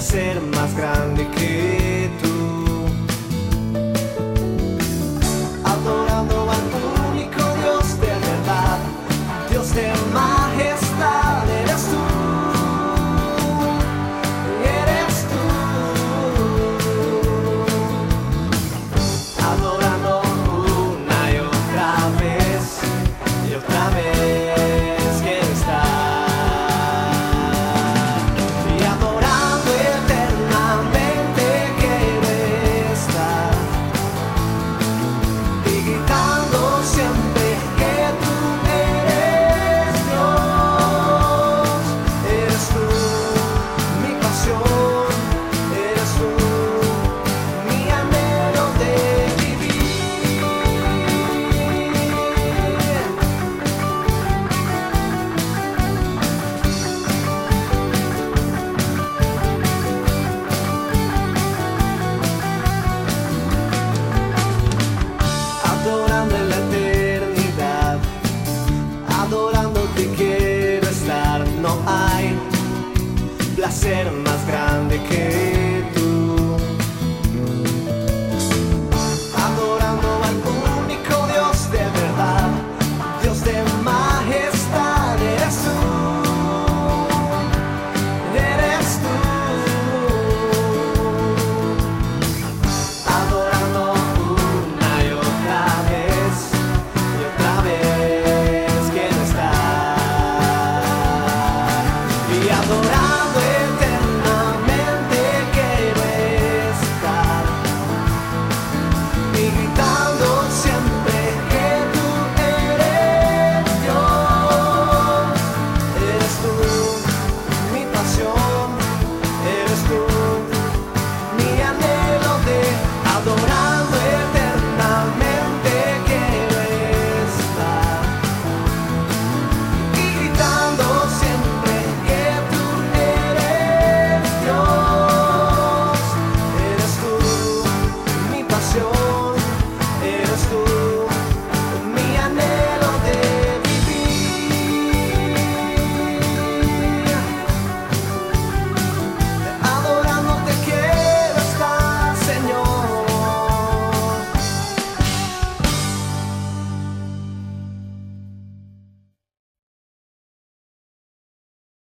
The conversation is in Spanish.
ser más grande que adorándote quiero estar, no hay placer más grande.